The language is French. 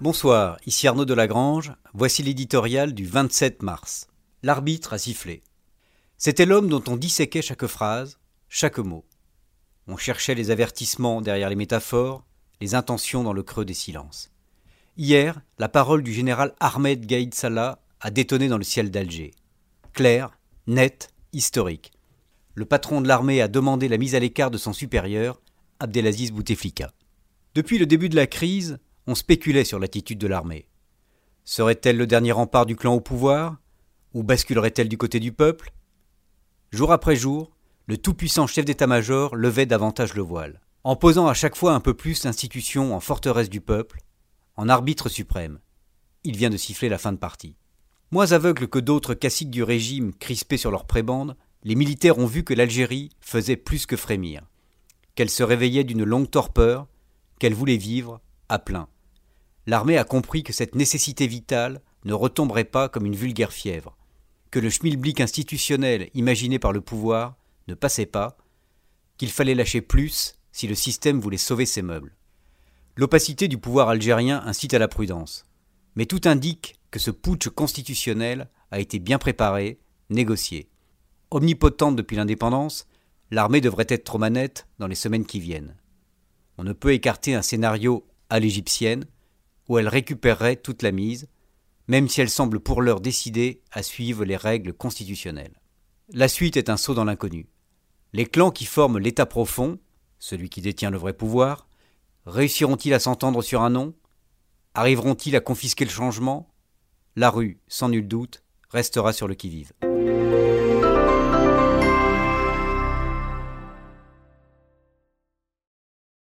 Bonsoir, ici Arnaud Delagrange, voici l'éditorial du 27 mars. L'arbitre a sifflé. C'était l'homme dont on disséquait chaque phrase, chaque mot. On cherchait les avertissements derrière les métaphores, les intentions dans le creux des silences. Hier, la parole du général Ahmed Gaïd Salah a détonné dans le ciel d'Alger. Claire, nette, historique. Le patron de l'armée a demandé la mise à l'écart de son supérieur, Abdelaziz Bouteflika. Depuis le début de la crise, on spéculait sur l'attitude de l'armée. Serait-elle le dernier rempart du clan au pouvoir? Ou basculerait-elle du côté du peuple? Jour après jour, le tout-puissant chef d'état-major levait davantage le voile, en posant à chaque fois un peu plus l'institution en forteresse du peuple, en arbitre suprême. Il vient de siffler la fin de partie. Moins aveugles que d'autres caciques du régime crispés sur leur prébande, les militaires ont vu que l'Algérie faisait plus que frémir, qu'elle se réveillait d'une longue torpeur, qu'elle voulait vivre à plein. L'armée a compris que cette nécessité vitale ne retomberait pas comme une vulgaire fièvre, que le schmilblick institutionnel imaginé par le pouvoir ne passait pas, qu'il fallait lâcher plus si le système voulait sauver ses meubles. L'opacité du pouvoir algérien incite à la prudence, mais tout indique que ce putsch constitutionnel a été bien préparé, négocié. Omnipotente depuis l'indépendance, l'armée devrait être aux manettes dans les semaines qui viennent. On ne peut écarter un scénario à l'égyptienne, où elle récupérerait toute la mise, même si elle semble pour l'heure décidée à suivre les règles constitutionnelles. La suite est un saut dans l'inconnu. Les clans qui forment l'État profond, celui qui détient le vrai pouvoir, réussiront-ils à s'entendre sur un nom? Arriveront-ils à confisquer le changement? La rue, sans nul doute, restera sur le qui-vive.